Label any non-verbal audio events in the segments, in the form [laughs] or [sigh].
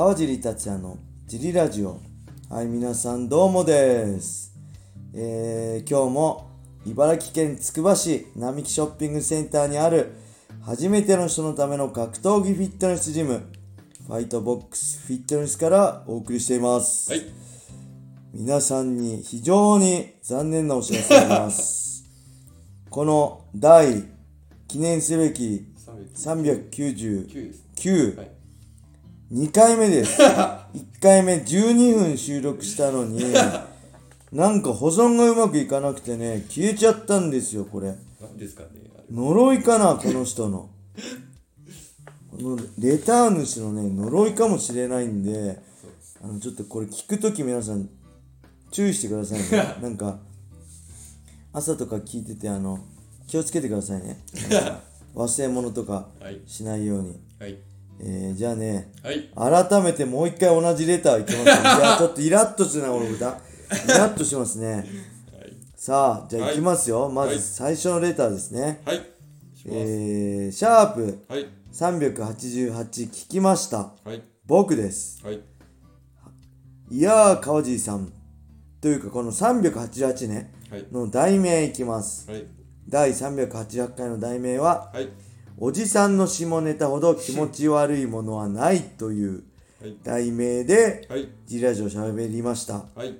川尻達也のジリラジオはい皆さんどうもです、えー今日も茨城県つくば市並木ショッピングセンターにある初めての人のための格闘技フィットネスジムファイトボックスフィットネスからお送りしています、はい。皆さんに非常に残念なお知らせがあります [laughs] この第記念すべき399 9です。はい。2回目です [laughs] 1回目12分収録したのになんか保存がうまくいかなくてね消えちゃったんですよこれ何ですかね。呪いかなこの人のこのレター主のね呪いかもしれないんで。あのちょっとこれ聞くとき皆さん注意してくださいね [laughs] なんか朝とか聞いててあの気をつけてくださいね [laughs] 忘れ物とかはい。しないように、はい。えー、じゃあねはい。改めてもう一回同じレターいきます、ね、[laughs] いやちょっとイラッとするな俺歌イラッとしますねはい。さあじゃあはいいきますよ、まはいず最初のレターですね、はい。えー、シャープはい。388聞きましたはい。僕ですはい。いやー川尻さんというかこの388ねはい。の題名いきますはい。第388回の題名ははい。おじさんの下ネタほど気持ち悪いものはないというはい。題名ではい。ジラジオ喋りましたはい。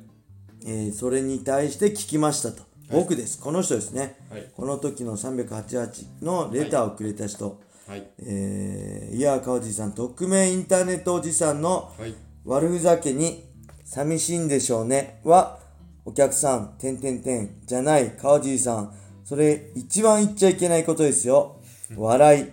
えーそれに対して聞きましたと、僕ですこの人ですね、はいこの時の388のレターをくれた人、はい。えーいやー川地さん匿名インターネットおじさんのはい。悪ふざけに寂しいんでしょうねはお客さんてんてんてんじゃない川地さんそれ一番言っちゃいけないことですよ笑い、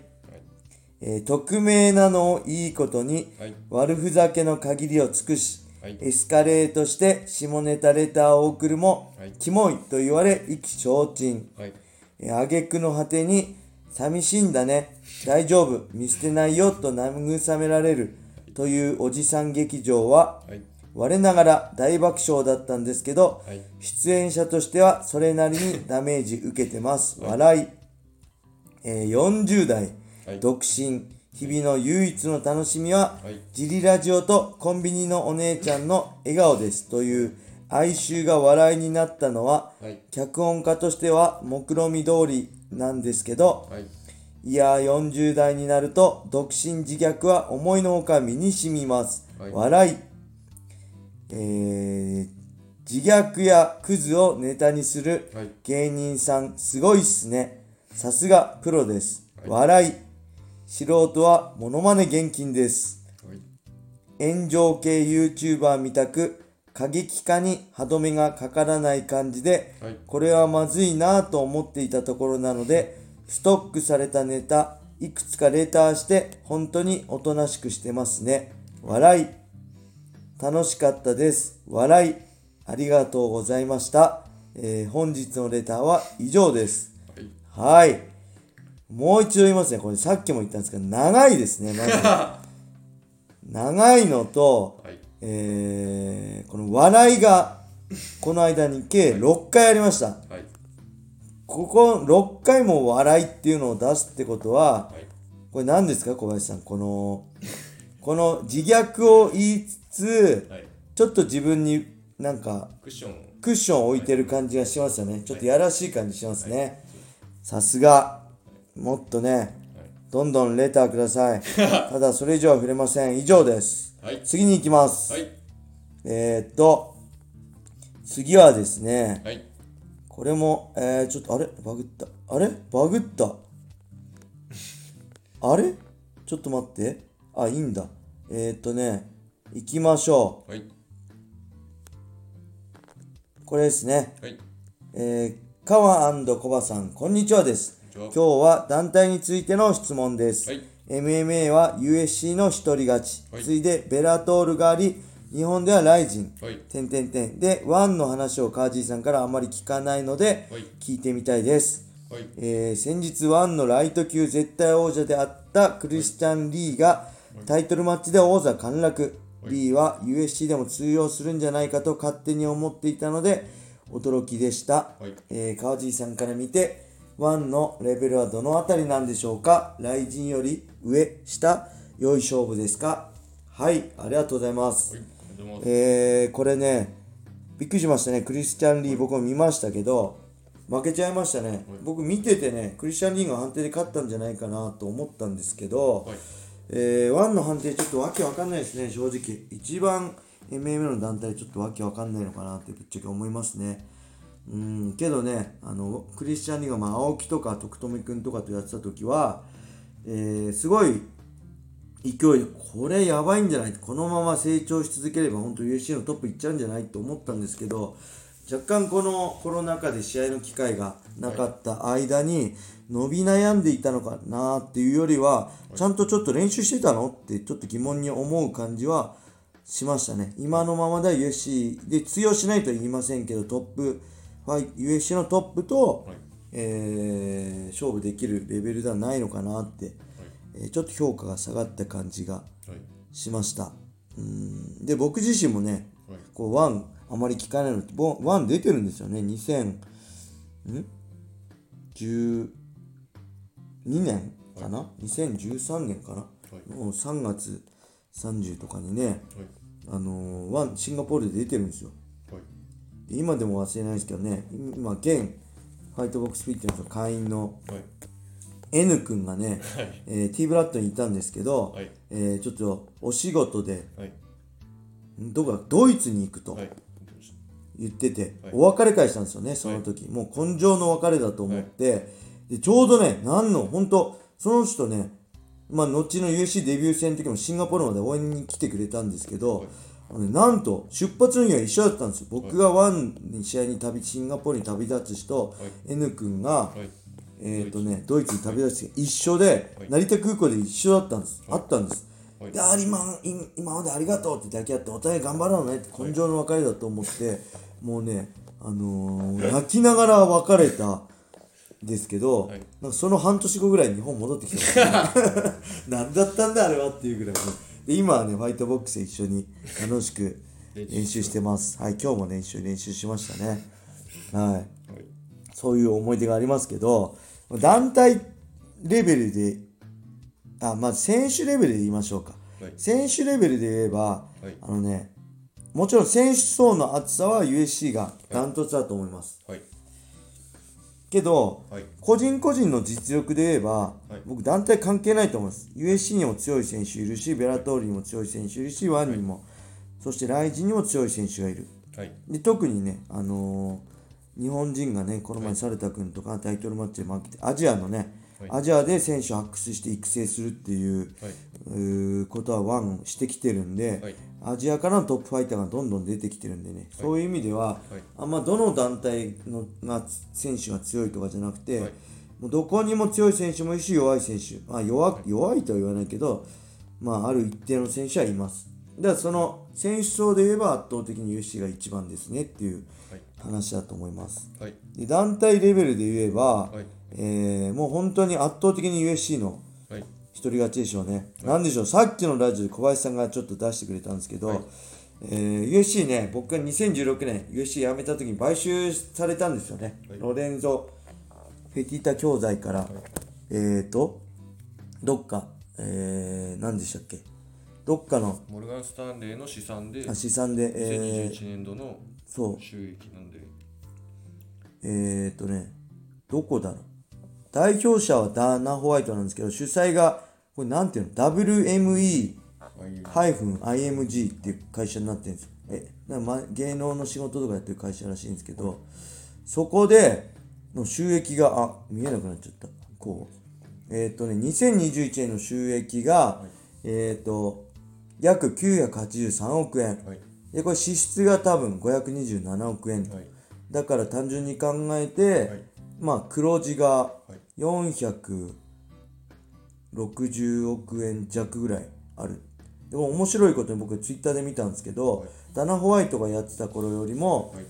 えー匿名なのをいいことにはい。悪ふざけの限りを尽くしはい。エスカレートして下ネタレターを送るも、はいキモいと言われ意気消沈。はい。えー挙句の果てに、寂しいんだね、大丈夫、見捨てないよと慰められるというおじさん劇場は、はい。我ながら大爆笑だったんですけど、はい。出演者としてはそれなりにダメージ受けてます。笑い。えー40代、はい独身、日々の唯一の楽しみは、はい。ジリラジオとコンビニのお姉ちゃんの笑顔ですという哀愁が笑いになったのは、はい。脚本家としては目論見通りなんですけど、はい。いやー40代になると独身自虐は思いのほか身に染みます。はい笑い。えー、自虐やクズをネタにするはい。芸人さんすごいっすね。さすがプロです。はい笑い。素人はモノマネ厳禁です。はい。炎上系 YouTuber みたく過激化に歯止めがかからない感じで、はい。これはまずいなぁと思っていたところなので、ストックされたネタ、いくつかレターして、本当におとなしくしてますね。笑い。楽しかったです。笑い。ありがとうございました。えー本日のレターは以上です。はい。はい。もう一度言いますね。これさっきも言ったんですけど、長いですね。まず [laughs] 長いのと、はい。えーこの笑いが、この間に計6回ありました。はい。ここ6回も笑いっていうのを出すってことは、はい。これ何ですか小林さん？この、この自虐を言いつつ、はい。ちょっと自分になんかクッションを。クッションを置いてる感じがしますよね。ちょっとやらしい感じしますね。さすが。もっとね、はい。どんどんレターください。ただそれ以上は触れません。以上です。はい。次に行きます。はい。えー、っと、次はですね、はい。これも、えー、ちょっと、あれ？バグった。あれ？バグった。あれ？ちょっと待って。あ、いいんだ。えー、っとね、行きましょはい。う。これですね。はい。えー、川コバさん、こんにちはです。今日は団体についての質問です。はい MMA は USC の一人勝ち。はいついでベラトールがあり、日本ではライジン。はい。てんてんてん。で、ワンの話をカージーさんからあまり聞かないので、はい。聞いてみたいです。はい。えー先日ワンのライト級絶対王者であったクリスチャン・リーがタイトルマッチで王座陥落。リーは USC でも通用するんじゃないかと勝手に思っていたので驚きでした。はい。えー川尻さんから見て、ワンのレベルはどのあたりなんでしょうか？雷神より上、下、良い勝負ですか？はいありがとうございます、はい。えー、これねびっくりしましたね。クリスチャン・リー僕も見ましたけど負けちゃいましたね、僕見ててねクリスチャン・リーが判定で勝ったんじゃないかなと思ったんですけど、はい。えー、ワンの判定ちょっとわけわかんないですね正直。一番 MMA の団体ちょっとわけわかんないのかなってぶっちゃけ思いますね。うんけどねあのクリスチャン・リーが、まあ、青木とか徳留君とかとやってた時は、えー、すごい勢いでこれやばいんじゃない？このまま成長し続ければ本当 UFC のトップいっちゃうんじゃない？と思ったんですけど若干このコロナ禍で試合の機会がなかった間に伸び悩んでいたのかなっていうよりはちゃんとちょっと練習してたの？ってちょっと疑問に思う感じはしましたね。今のままでは UFC で通用しないとは言いませんけどトップ UFC のトップと、はい。えー勝負できるレベルではないのかなって、えーちょっと評価が下がった感じがはい。しました。うん。で僕自身もねはい。こうワンあまり聞かないのボワン出てるんですよね。2000ん12年かな、2013年かな、はい。もう3月30とかにねはい。あのーワンシンガポールで出てるんですよはい。で今でも忘れないですけどね今現ファイトボックスフィットネスの会員のはい。N 君がね、はい。えー、T ブラッドにいたんですけど、はい。えーちょっとお仕事ではい。どこかドイツに行くとはい。言ってて、はいお別れ会したんですよねその時、もう根性の別れだと思って、でちょうどね何の本当その人ねまあ後の USC デビュー戦の時もシンガポールまで応援に来てくれたんですけど、はいなんと出発の日は一緒だったんですよ僕がワンに試合に旅シンガポールに旅立つ人、はい N 君が、はい。えっ、とね、ドイツに旅立つ日が一緒で、はい成田空港で一緒だったんです。あったんです。はいで、あー今、い今までありがとうって抱き合って、お互い頑張ろうねって根性の別れだと思って、もうね、あのー泣きながら別れたんですけど、はい。なんかその半年後ぐらいに日本戻ってきた、[laughs] 何だったんだあれはっていうぐらいねで今はねファイトボックスで一緒に楽しく練習してます。はい今日もね一緒に練習しましたね。はい。はい。そういう思い出がありますけど、団体レベルで、あ、まず選手レベルで言いましょうか。はい。選手レベルで言えば、はい。あのね、もちろん選手層の厚さは USC がダントツだと思います。はい。けど、はい。個人個人の実力で言えば、はい僕団体関係ないと思います。USC にも強い選手いるし、ベラトーリにも強い選手いるし、ワンにも、そしてライジンにも強い選手がいる。はい。で特にね、あのー日本人がねこの前猿田君とかタイトルマッチで負けてアジアのね、はいアジアで選手を発掘して育成するっていう,、はい。ことはワンしてきてるんで、はい。アジアからのトップファイターがどんどん出てきてるんでね、そういう意味では、はい。あんまどの団体のが選手が強いとかじゃなくて、はい。もうどこにも強い選手もいるし弱い選手、まあ、弱弱いとは言わないけど、まあ、ある一定の選手はいます。だからその選手層で言えば圧倒的に UFC が一番ですねっていうはい。話だと思います。はい。で団体レベルで言えば、はい。えーもう本当に圧倒的に UFC のはい。一人勝ちでしょうね、なんでしょうさっきのラジオで小林さんがちょっと出してくれたんですけど、はい。えー UFC ね僕が2016年 UFC 辞めた時に買収されたんですよね、はい。ロレンゾ・フェティタ教材から、えーとどっか、えー、何でしたっけ？どっかのモルガン・スタンレーの試算で、あ試算で、えー、2021年度のそう。収益なんで、えーとね、どこだろう？代表者はダーナ・ホワイトなんですけど、主催が、これなんていうの ?WME-IMG っていう会社になってるんですよ。え、なま芸能の仕事とかやってる会社らしいんですけど、そこでの収益が、あ、見えなくなっちゃった。こう。えっ、とね、2021年の収益が、えっ、と、約983億円。はい。で、これ支出が多分527億円。はい。だから単純に考えて、はいまあ黒字がはい。460億円弱ぐらいあるでも面白いことに僕ツイッターで見たんですけど、はいダナ・ホワイトがやってた頃よりもはい。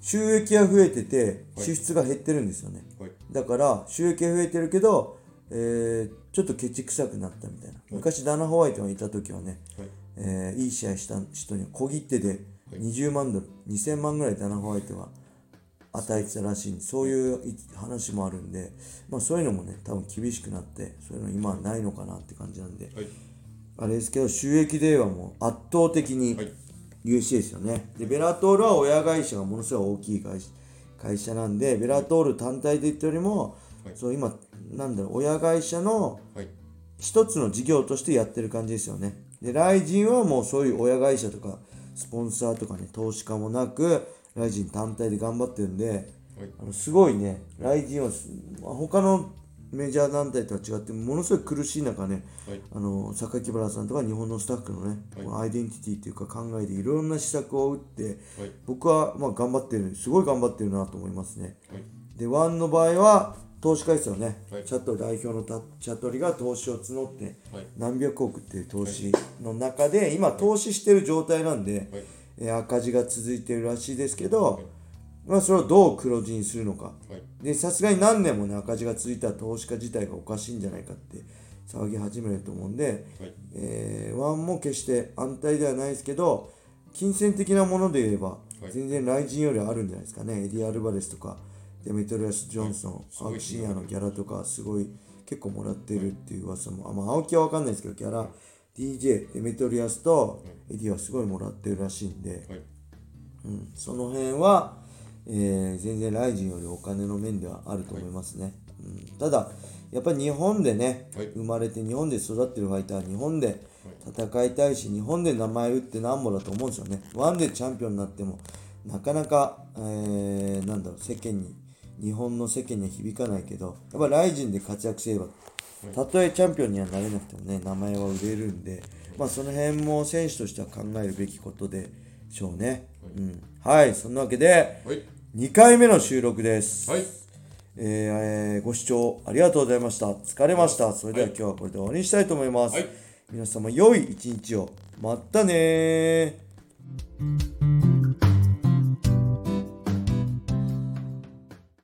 収益が増えててはい支出が減ってるんですよね、はい。だから収益が増えてるけど、えーちょっとケチくさくなったみたいな、昔ダナ・ホワイトがいた時はね、はい。えーいい試合した人に小切手ではい20万ドル、2000万ぐらいダナ・ホワイトが与えてたらしいんでそういうい話もあるんで、まあ、そういうのもね多分厳しくなってそういうの今はないのかなって感じなんで。はい。あれですけど収益ではもう圧倒的にはい。UFC ですよね。でベラトールは親会社がものすごい大きい会社会社なんでベラトール単体で言ったよりも、はい。そう今なんだろう親会社のはい。一つの事業としてやってる感じですよね。で、ライジンはもうそういう親会社とか、スポンサーとかね、投資家もなく、ライジン単体で頑張ってるんで、はい。あのすごいね、ライジンは他のメジャー団体とは違って、ものすごい苦しい中ね、はい。あの榊原さんとか日本のスタッフのね、はい。このアイデンティティというか考えでいろんな施策を打って、はい。僕はまあ頑張ってる、すごい頑張ってるなと思いますね。はい。で、ワンの場合は、投資家ですよね、はい。チャット代表のたチャットリが投資を募って、はい。何百億っていう投資の中で、今、投資してる状態なんで、赤字が続いてるらしいですけど、まあ、それをどう黒字にするのか。さすがに何年もね、赤字が続いたら投資家自体がおかしいんじゃないかって騒ぎ始めると思うんで、はい。えーワンも決して安泰ではないですけど、金銭的なもので言えば、い。全然ライジンよりあるんじゃないですかね。エディ・アルバレスとか、デメトリアス・ジョンソン、はい。青木真也のギャラとか、すごい結構もらってるっていう噂も、あまあ、青木は分かんないですけど、ギャラ、DJ、デメトリアスとエディはすごいもらってるらしいんで、はい。うん、その辺は、えー全然ライジンよりお金の面ではあると思いますね、うん、ただやっぱり日本でね、はい。生まれて日本で育ってるファイターは日本で戦いたいし日本で名前売ってなんぼだと思うんですよね。ワンでチャンピオンになってもなかなか、えーなんだろう世間に日本の世間には響かないけどやっぱライジンで活躍すればたとえチャンピオンにはなれなくてもね名前は売れるんでまあその辺も選手としては考えるべきことでしょうね、うん、はいそんなわけではい。2回目の収録です、はい。えーご視聴ありがとうございました。疲れました。それでは今日はこれで終わりにしたいと思います、はい。皆様良い一日を。またねー